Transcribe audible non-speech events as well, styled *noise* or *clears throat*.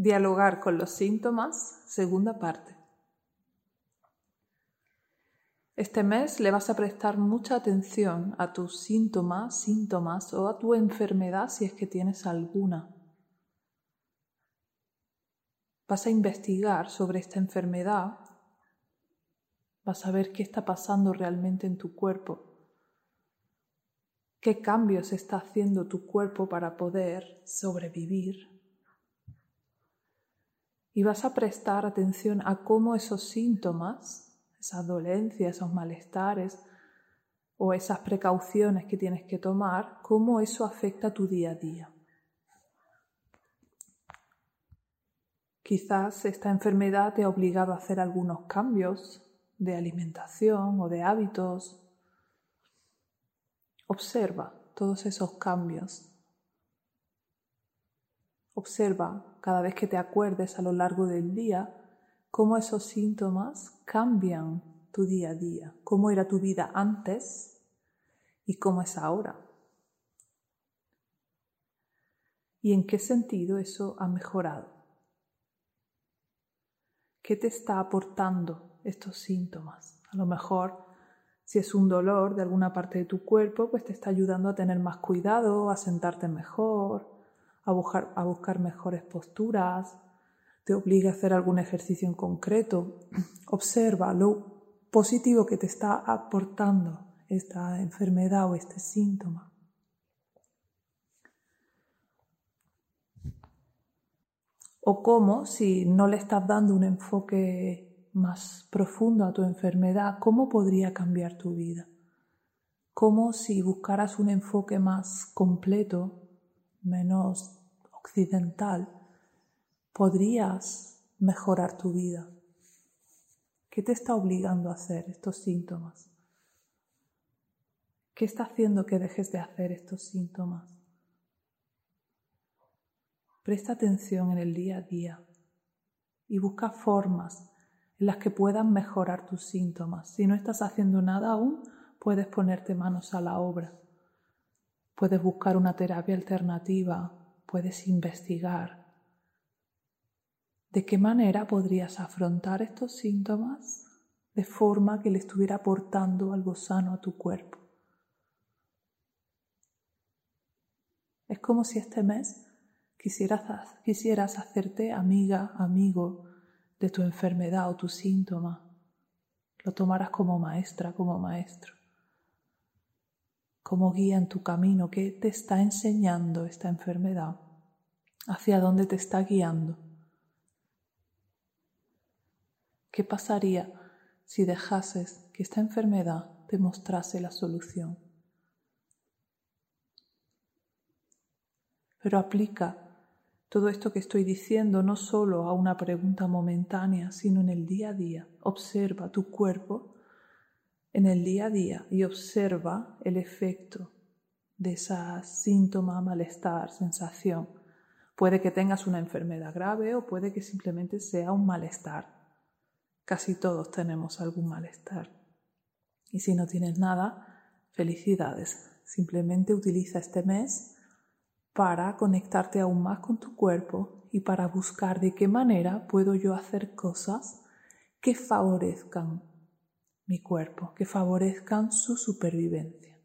Dialogar con los síntomas, segunda parte. Este mes le vas a prestar mucha atención a tus síntomas, síntomas o a tu enfermedad si es que tienes alguna. Vas a investigar sobre esta enfermedad, vas a ver qué está pasando realmente en tu cuerpo, qué cambios está haciendo tu cuerpo para poder sobrevivir y vas a prestar atención a cómo esos síntomas, esas dolencias, esos malestares o esas precauciones que tienes que tomar, cómo eso afecta tu día a día. Quizás esta enfermedad te ha obligado a hacer algunos cambios de alimentación o de hábitos. Observa todos esos cambios Observa cada vez que te acuerdes a lo largo del día cómo esos síntomas cambian tu día a día, cómo era tu vida antes y cómo es ahora. ¿Y en qué sentido eso ha mejorado? ¿Qué te está aportando estos síntomas? A lo mejor, si es un dolor de alguna parte de tu cuerpo, pues te está ayudando a tener más cuidado, a sentarte mejor, a buscar, a buscar mejores posturas, te obliga a hacer algún ejercicio en concreto. *clears throat* Observa lo positivo que te está aportando esta enfermedad o este síntoma. O cómo, si no le estás dando un enfoque más profundo a tu enfermedad, cómo podría cambiar tu vida. Cómo si buscaras un enfoque más completo, menos occidental, podrías mejorar tu vida. ¿Qué te está obligando a hacer estos síntomas? ¿Qué está haciendo que dejes de hacer estos síntomas? Presta atención en el día a día y busca formas en las que puedan mejorar tus síntomas. Si no estás haciendo nada aún, puedes ponerte manos a la obra. Puedes buscar una terapia alternativa puedes investigar de qué manera podrías afrontar estos síntomas de forma que le estuviera aportando algo sano a tu cuerpo. Es como si este mes quisieras, quisieras hacerte amiga, amigo de tu enfermedad o tu síntoma. Lo tomaras como maestra, como maestro cómo guía en tu camino, qué te está enseñando esta enfermedad, hacia dónde te está guiando. ¿Qué pasaría si dejases que esta enfermedad te mostrase la solución? Pero aplica todo esto que estoy diciendo no solo a una pregunta momentánea, sino en el día a día. Observa tu cuerpo en el día a día y observa el efecto de esa síntoma, malestar, sensación. Puede que tengas una enfermedad grave o puede que simplemente sea un malestar. Casi todos tenemos algún malestar. Y si no tienes nada, felicidades. Simplemente utiliza este mes para conectarte aún más con tu cuerpo y para buscar de qué manera puedo yo hacer cosas que favorezcan mi cuerpo, que favorezcan su supervivencia.